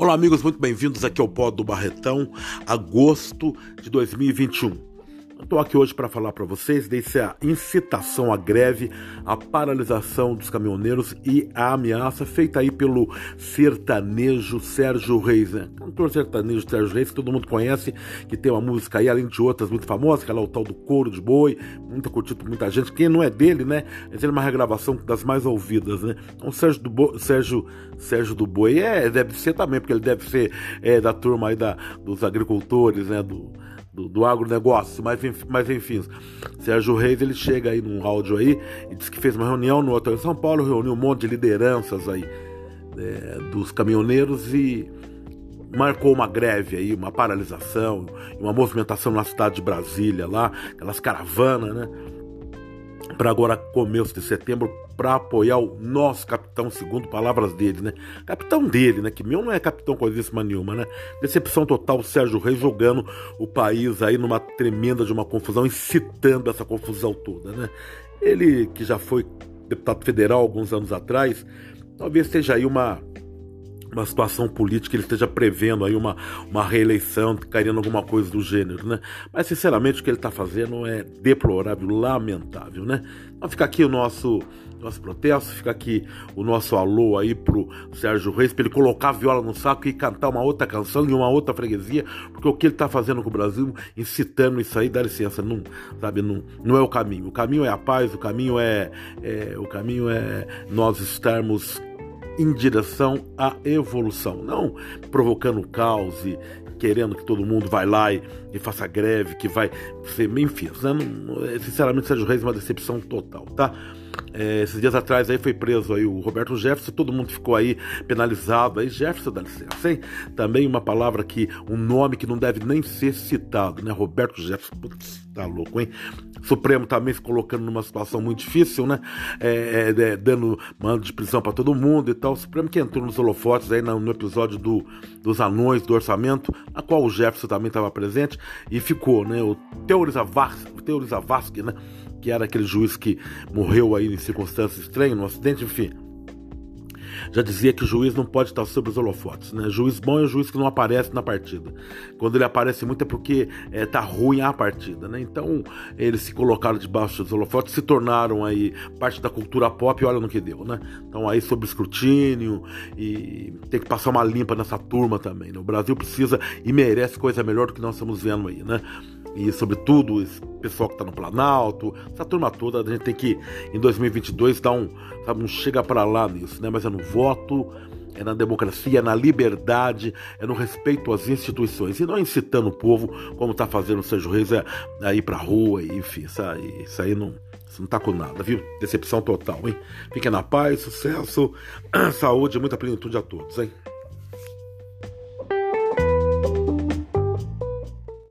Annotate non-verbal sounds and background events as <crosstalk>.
Olá, amigos, muito bem-vindos aqui ao Pó do Barretão, agosto de 2021. Estou aqui hoje para falar para vocês dessa incitação à greve, a paralisação dos caminhoneiros e a ameaça feita aí pelo sertanejo Sérgio Reis, né? Cantor sertanejo Sérgio Reis, que todo mundo conhece, que tem uma música aí, além de outras muito famosas, que é lá o tal do Couro de Boi, muito curtido por muita gente. Quem não é dele, né? Essa é uma regravação das mais ouvidas, né? Então, Sérgio do Sérgio, Sérgio do Boi é, deve ser também, porque ele deve ser é, da turma aí da, dos agricultores, né? Do, do, do agronegócio, mas, mas enfim, Sérgio Reis ele chega aí num áudio aí e diz que fez uma reunião no hotel em São Paulo, reuniu um monte de lideranças aí é, dos caminhoneiros e marcou uma greve aí, uma paralisação, uma movimentação na cidade de Brasília lá, aquelas caravanas, né? Para agora começo de setembro para apoiar o nosso capitão, segundo palavras dele, né? Capitão dele, né? Que meu não é capitão coisíssima nenhuma, né? Decepção total, Sérgio Reis jogando o país aí numa tremenda de uma confusão, incitando essa confusão toda, né? Ele que já foi deputado federal alguns anos atrás, talvez seja aí uma uma situação política, ele esteja prevendo aí uma, uma reeleição, querendo alguma coisa do gênero, né? Mas, sinceramente, o que ele está fazendo é deplorável, lamentável, né? Então fica aqui o nosso, nosso protesto, fica aqui o nosso alô aí pro Sérgio Reis, para ele colocar a viola no saco e cantar uma outra canção em uma outra freguesia, porque o que ele está fazendo com o Brasil, incitando isso aí, dá licença, não, sabe, não, não é o caminho. O caminho é a paz, o caminho é, é o caminho é nós estarmos em direção à evolução, não provocando caos e querendo que todo mundo vai lá e, e faça greve, que vai ser, enfim, né? sinceramente Sérgio Reis é uma decepção total, tá? É, esses dias atrás aí foi preso aí o Roberto Jefferson, todo mundo ficou aí penalizado aí, Jefferson dá licença, hein? Também uma palavra que, um nome que não deve nem ser citado, né? Roberto Jefferson, putz, tá louco, hein? Supremo também se colocando numa situação muito difícil, né? É, é, é dando mando de prisão para todo mundo e tal. O Supremo que entrou nos holofotes aí no, no episódio do, dos anões do orçamento, a qual o Jefferson também estava presente e ficou, né? O Teoriza Vasque, né? Que era aquele juiz que morreu aí em circunstâncias estranhas, no acidente, enfim já dizia que o juiz não pode estar sobre os holofotes. Né? Juiz bom é o juiz que não aparece na partida. Quando ele aparece muito é porque é, tá ruim a partida. Né? Então eles se colocaram debaixo dos holofotes, se tornaram aí parte da cultura pop e olha no que deu. Né? Então aí sob escrutínio e tem que passar uma limpa nessa turma também. Né? O Brasil precisa e merece coisa melhor do que nós estamos vendo aí. Né? E sobretudo esse pessoal que está no Planalto, essa turma toda, a gente tem que em 2022 dar um, sabe, um chega para lá nisso, né? Mas é no voto, é na democracia, é na liberdade, é no respeito às instituições e não incitando o povo como está fazendo o Sérgio Reis é, a ir para rua, enfim, isso aí, isso aí não isso não tá com nada, viu? Decepção total, hein? Fiquem na paz, sucesso, <clears throat> saúde e muita plenitude a todos, hein?